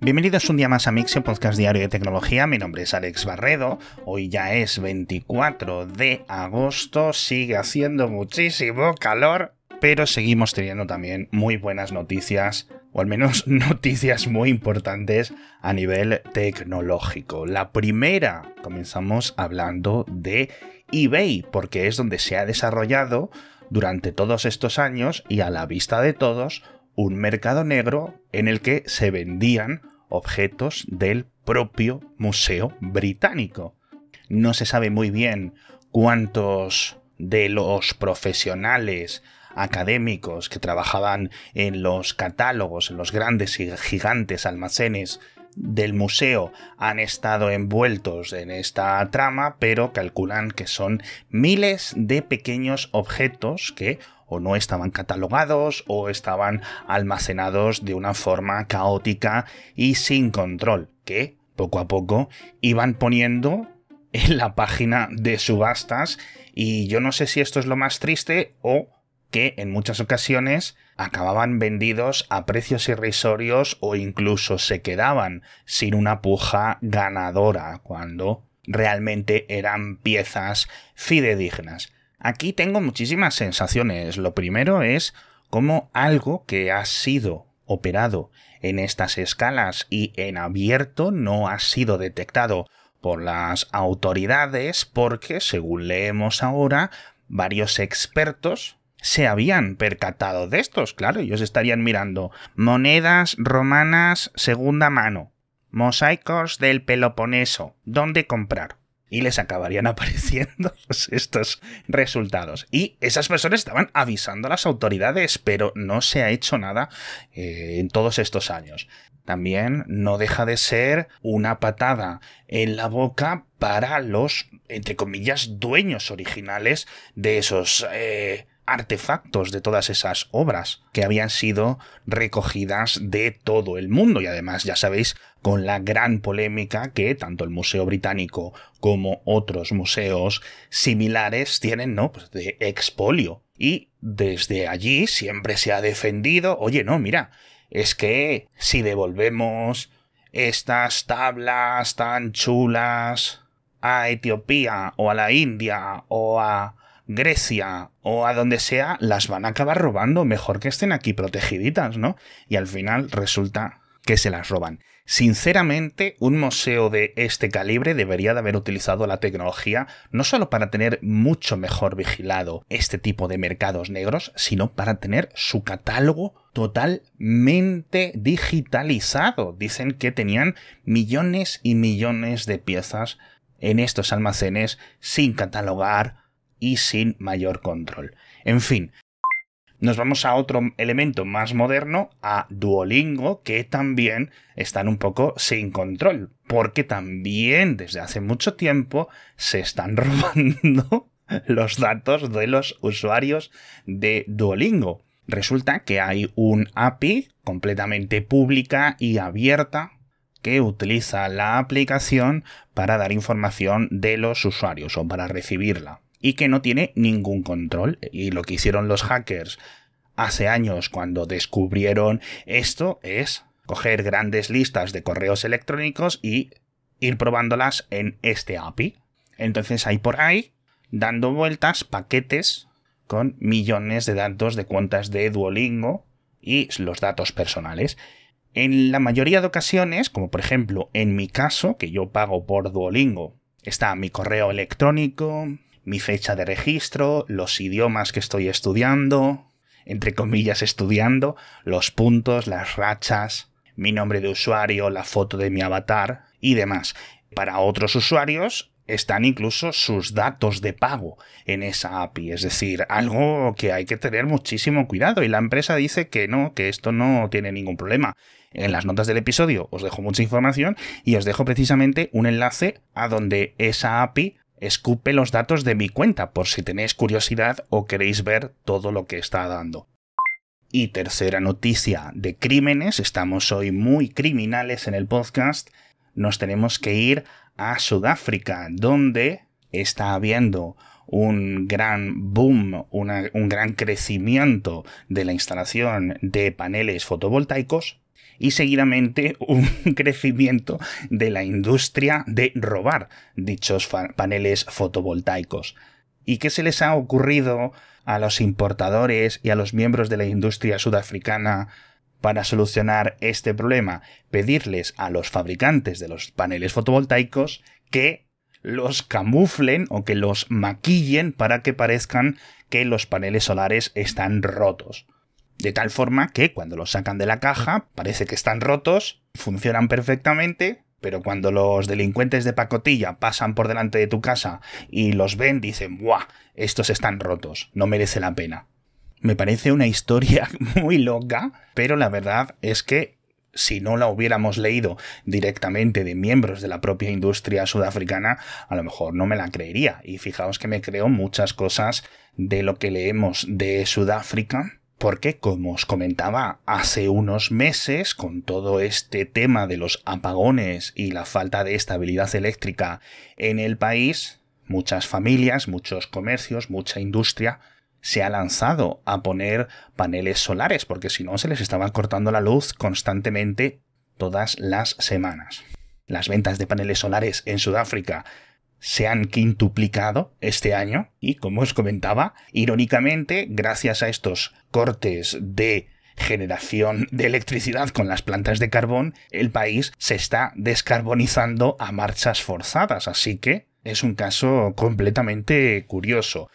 Bienvenidos un día más a Mixio, podcast diario de tecnología. Mi nombre es Alex Barredo. Hoy ya es 24 de agosto. Sigue haciendo muchísimo calor, pero seguimos teniendo también muy buenas noticias, o al menos noticias muy importantes a nivel tecnológico. La primera, comenzamos hablando de eBay, porque es donde se ha desarrollado durante todos estos años y a la vista de todos un mercado negro en el que se vendían objetos del propio Museo Británico. No se sabe muy bien cuántos de los profesionales académicos que trabajaban en los catálogos, en los grandes y gigantes almacenes del museo han estado envueltos en esta trama, pero calculan que son miles de pequeños objetos que o no estaban catalogados o estaban almacenados de una forma caótica y sin control, que poco a poco iban poniendo en la página de subastas y yo no sé si esto es lo más triste o que en muchas ocasiones acababan vendidos a precios irrisorios o incluso se quedaban sin una puja ganadora cuando realmente eran piezas fidedignas. Aquí tengo muchísimas sensaciones. Lo primero es cómo algo que ha sido operado en estas escalas y en abierto no ha sido detectado por las autoridades porque, según leemos ahora, varios expertos se habían percatado de estos. Claro, ellos estarían mirando monedas romanas segunda mano, mosaicos del Peloponeso, ¿dónde comprar? Y les acabarían apareciendo pues, estos resultados. Y esas personas estaban avisando a las autoridades, pero no se ha hecho nada eh, en todos estos años. También no deja de ser una patada en la boca para los, entre comillas, dueños originales de esos eh, artefactos de todas esas obras que habían sido recogidas de todo el mundo y además ya sabéis con la gran polémica que tanto el Museo Británico como otros museos similares tienen, ¿no? Pues de expolio. Y desde allí siempre se ha defendido, oye, no, mira, es que si devolvemos estas tablas tan chulas a Etiopía o a la India o a Grecia o a donde sea, las van a acabar robando. Mejor que estén aquí protegiditas, ¿no? Y al final resulta que se las roban. Sinceramente, un museo de este calibre debería de haber utilizado la tecnología no solo para tener mucho mejor vigilado este tipo de mercados negros, sino para tener su catálogo totalmente digitalizado. Dicen que tenían millones y millones de piezas en estos almacenes sin catalogar, y sin mayor control. En fin, nos vamos a otro elemento más moderno, a Duolingo, que también están un poco sin control, porque también desde hace mucho tiempo se están robando los datos de los usuarios de Duolingo. Resulta que hay un API completamente pública y abierta que utiliza la aplicación para dar información de los usuarios o para recibirla y que no tiene ningún control. Y lo que hicieron los hackers hace años cuando descubrieron esto es coger grandes listas de correos electrónicos y ir probándolas en este API. Entonces hay por ahí dando vueltas paquetes con millones de datos de cuentas de Duolingo y los datos personales. En la mayoría de ocasiones, como por ejemplo en mi caso, que yo pago por Duolingo, está mi correo electrónico, mi fecha de registro, los idiomas que estoy estudiando, entre comillas estudiando, los puntos, las rachas, mi nombre de usuario, la foto de mi avatar y demás. Para otros usuarios están incluso sus datos de pago en esa API, es decir, algo que hay que tener muchísimo cuidado y la empresa dice que no, que esto no tiene ningún problema. En las notas del episodio os dejo mucha información y os dejo precisamente un enlace a donde esa API escupe los datos de mi cuenta por si tenéis curiosidad o queréis ver todo lo que está dando. Y tercera noticia de crímenes, estamos hoy muy criminales en el podcast, nos tenemos que ir a Sudáfrica, donde está habiendo un gran boom, un gran crecimiento de la instalación de paneles fotovoltaicos y seguidamente un crecimiento de la industria de robar dichos paneles fotovoltaicos. ¿Y qué se les ha ocurrido a los importadores y a los miembros de la industria sudafricana para solucionar este problema? Pedirles a los fabricantes de los paneles fotovoltaicos que los camuflen o que los maquillen para que parezcan que los paneles solares están rotos. De tal forma que cuando los sacan de la caja parece que están rotos, funcionan perfectamente, pero cuando los delincuentes de pacotilla pasan por delante de tu casa y los ven, dicen, ¡buah! Estos están rotos, no merece la pena. Me parece una historia muy loca, pero la verdad es que si no la hubiéramos leído directamente de miembros de la propia industria sudafricana, a lo mejor no me la creería. Y fijaos que me creo muchas cosas de lo que leemos de Sudáfrica, porque, como os comentaba hace unos meses, con todo este tema de los apagones y la falta de estabilidad eléctrica en el país, muchas familias, muchos comercios, mucha industria se ha lanzado a poner paneles solares, porque si no se les estaba cortando la luz constantemente todas las semanas. Las ventas de paneles solares en Sudáfrica se han quintuplicado este año y, como os comentaba, irónicamente, gracias a estos cortes de generación de electricidad con las plantas de carbón, el país se está descarbonizando a marchas forzadas, así que es un caso completamente curioso.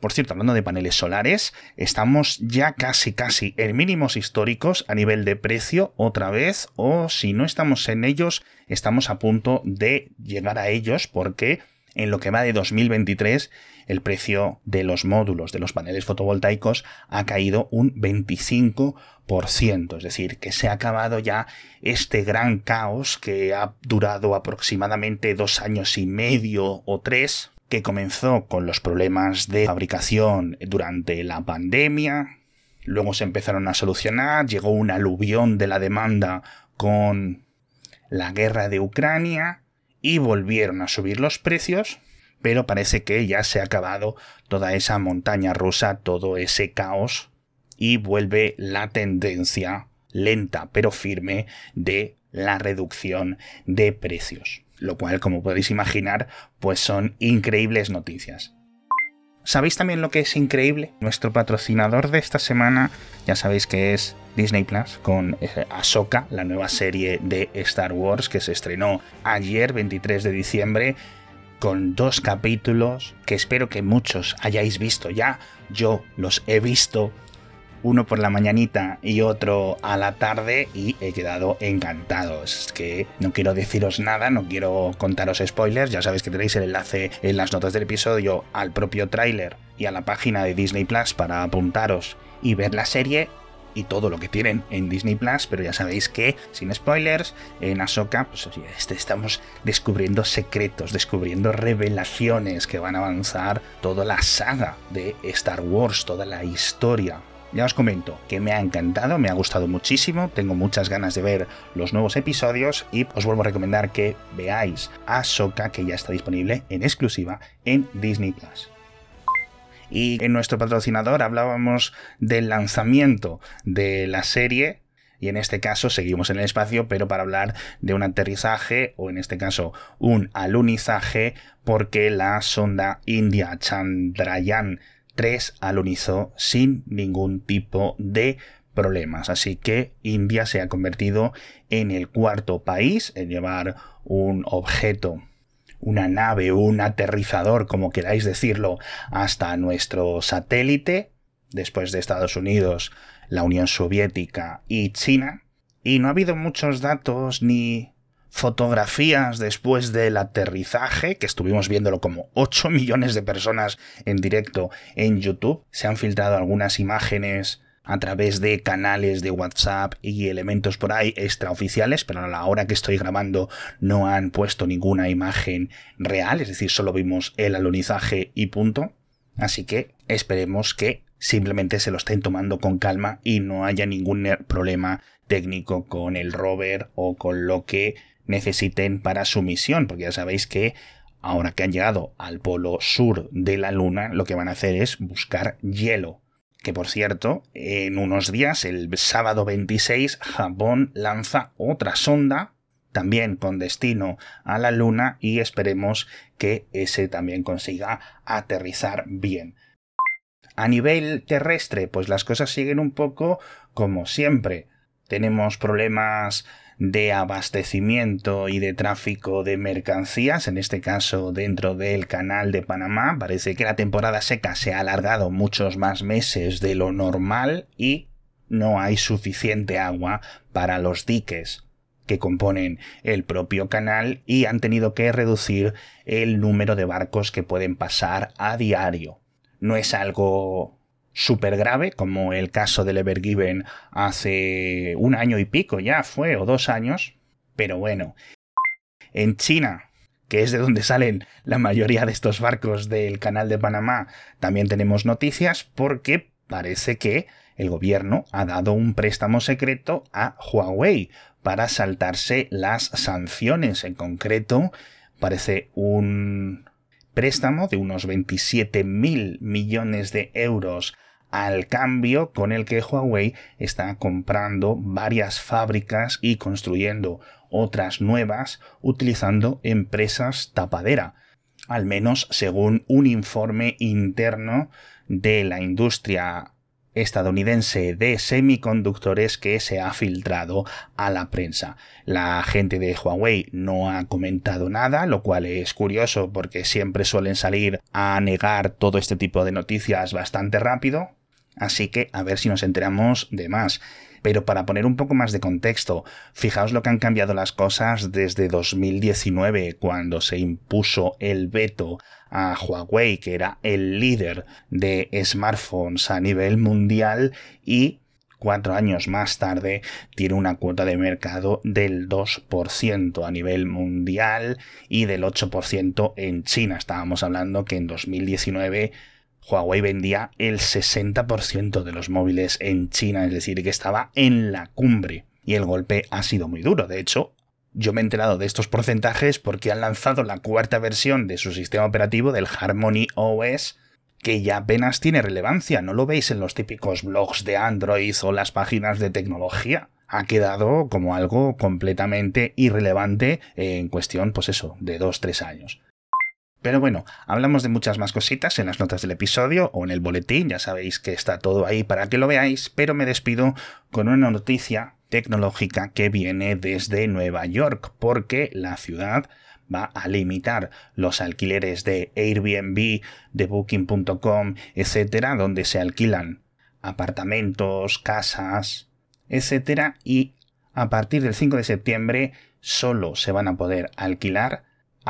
Por cierto, hablando de paneles solares, estamos ya casi casi en mínimos históricos a nivel de precio otra vez, o si no estamos en ellos, estamos a punto de llegar a ellos porque en lo que va de 2023 el precio de los módulos de los paneles fotovoltaicos ha caído un 25%, es decir, que se ha acabado ya este gran caos que ha durado aproximadamente dos años y medio o tres que comenzó con los problemas de fabricación durante la pandemia, luego se empezaron a solucionar, llegó un aluvión de la demanda con la guerra de Ucrania y volvieron a subir los precios, pero parece que ya se ha acabado toda esa montaña rusa, todo ese caos y vuelve la tendencia lenta pero firme de la reducción de precios lo cual, como podéis imaginar, pues son increíbles noticias. ¿Sabéis también lo que es increíble? Nuestro patrocinador de esta semana, ya sabéis que es Disney Plus, con eh, Ahsoka, la nueva serie de Star Wars que se estrenó ayer, 23 de diciembre, con dos capítulos que espero que muchos hayáis visto ya. Yo los he visto uno por la mañanita y otro a la tarde y he quedado encantado. Es que no quiero deciros nada, no quiero contaros spoilers, ya sabéis que tenéis el enlace en las notas del episodio al propio tráiler y a la página de Disney Plus para apuntaros y ver la serie y todo lo que tienen en Disney Plus, pero ya sabéis que, sin spoilers, en Ahsoka pues, este, estamos descubriendo secretos, descubriendo revelaciones que van a avanzar toda la saga de Star Wars, toda la historia ya os comento que me ha encantado, me ha gustado muchísimo, tengo muchas ganas de ver los nuevos episodios y os vuelvo a recomendar que veáis a Soka que ya está disponible en exclusiva en Disney Plus. Y en nuestro patrocinador hablábamos del lanzamiento de la serie y en este caso seguimos en el espacio, pero para hablar de un aterrizaje o en este caso un alunizaje porque la sonda India Chandrayaan 3 alunizó sin ningún tipo de problemas. Así que India se ha convertido en el cuarto país en llevar un objeto, una nave, un aterrizador, como queráis decirlo, hasta nuestro satélite, después de Estados Unidos, la Unión Soviética y China. Y no ha habido muchos datos ni fotografías después del aterrizaje, que estuvimos viéndolo como 8 millones de personas en directo en YouTube. Se han filtrado algunas imágenes a través de canales de WhatsApp y elementos por ahí extraoficiales, pero a la hora que estoy grabando no han puesto ninguna imagen real, es decir, solo vimos el alunizaje y punto. Así que esperemos que simplemente se lo estén tomando con calma y no haya ningún problema técnico con el rover o con lo que necesiten para su misión, porque ya sabéis que ahora que han llegado al polo sur de la Luna, lo que van a hacer es buscar hielo. Que por cierto, en unos días, el sábado 26, Japón lanza otra sonda, también con destino a la Luna, y esperemos que ese también consiga aterrizar bien. A nivel terrestre, pues las cosas siguen un poco como siempre. Tenemos problemas de abastecimiento y de tráfico de mercancías, en este caso dentro del canal de Panamá. Parece que la temporada seca se ha alargado muchos más meses de lo normal y no hay suficiente agua para los diques que componen el propio canal y han tenido que reducir el número de barcos que pueden pasar a diario. No es algo súper grave, como el caso del Evergiven hace un año y pico ya fue, o dos años, pero bueno. En China, que es de donde salen la mayoría de estos barcos del canal de Panamá, también tenemos noticias porque parece que el gobierno ha dado un préstamo secreto a Huawei para saltarse las sanciones. En concreto, parece un préstamo de unos 27 mil millones de euros al cambio con el que Huawei está comprando varias fábricas y construyendo otras nuevas utilizando empresas tapadera, al menos según un informe interno de la industria estadounidense de semiconductores que se ha filtrado a la prensa. La gente de Huawei no ha comentado nada, lo cual es curioso porque siempre suelen salir a negar todo este tipo de noticias bastante rápido. Así que a ver si nos enteramos de más. Pero para poner un poco más de contexto, fijaos lo que han cambiado las cosas desde 2019, cuando se impuso el veto a Huawei, que era el líder de smartphones a nivel mundial, y cuatro años más tarde tiene una cuota de mercado del 2% a nivel mundial y del 8% en China. Estábamos hablando que en 2019 Huawei vendía el 60% de los móviles en China, es decir, que estaba en la cumbre. Y el golpe ha sido muy duro. De hecho, yo me he enterado de estos porcentajes porque han lanzado la cuarta versión de su sistema operativo del Harmony OS, que ya apenas tiene relevancia. No lo veis en los típicos blogs de Android o las páginas de tecnología. Ha quedado como algo completamente irrelevante en cuestión, pues eso, de 2-3 años. Pero bueno, hablamos de muchas más cositas en las notas del episodio o en el boletín, ya sabéis que está todo ahí para que lo veáis, pero me despido con una noticia tecnológica que viene desde Nueva York, porque la ciudad va a limitar los alquileres de Airbnb, de Booking.com, etcétera, donde se alquilan apartamentos, casas, etcétera, y a partir del 5 de septiembre solo se van a poder alquilar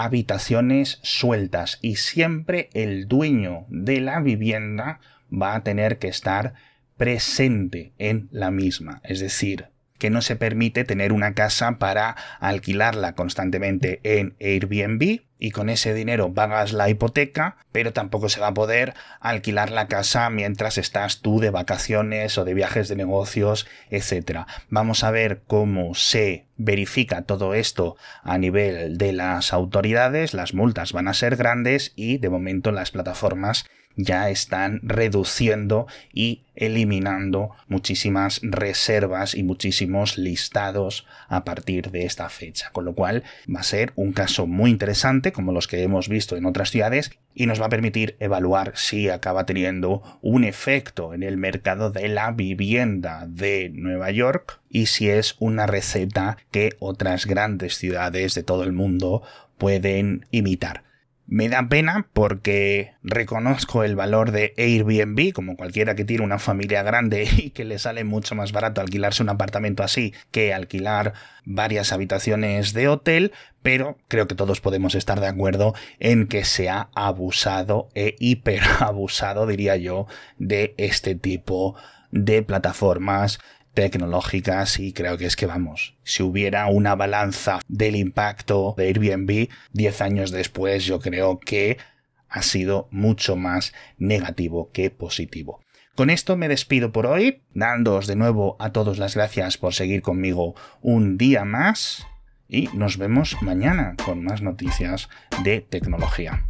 habitaciones sueltas y siempre el dueño de la vivienda va a tener que estar presente en la misma. Es decir, que no se permite tener una casa para alquilarla constantemente en Airbnb y con ese dinero pagas la hipoteca, pero tampoco se va a poder alquilar la casa mientras estás tú de vacaciones o de viajes de negocios, etc. Vamos a ver cómo se verifica todo esto a nivel de las autoridades, las multas van a ser grandes y de momento las plataformas ya están reduciendo y eliminando muchísimas reservas y muchísimos listados a partir de esta fecha. Con lo cual va a ser un caso muy interesante como los que hemos visto en otras ciudades y nos va a permitir evaluar si acaba teniendo un efecto en el mercado de la vivienda de Nueva York y si es una receta que otras grandes ciudades de todo el mundo pueden imitar. Me da pena porque reconozco el valor de Airbnb, como cualquiera que tiene una familia grande y que le sale mucho más barato alquilarse un apartamento así que alquilar varias habitaciones de hotel, pero creo que todos podemos estar de acuerdo en que se ha abusado e hiperabusado, diría yo, de este tipo de plataformas tecnológicas y creo que es que vamos, si hubiera una balanza del impacto de Airbnb 10 años después, yo creo que ha sido mucho más negativo que positivo. Con esto me despido por hoy, dándoos de nuevo a todos las gracias por seguir conmigo un día más y nos vemos mañana con más noticias de tecnología.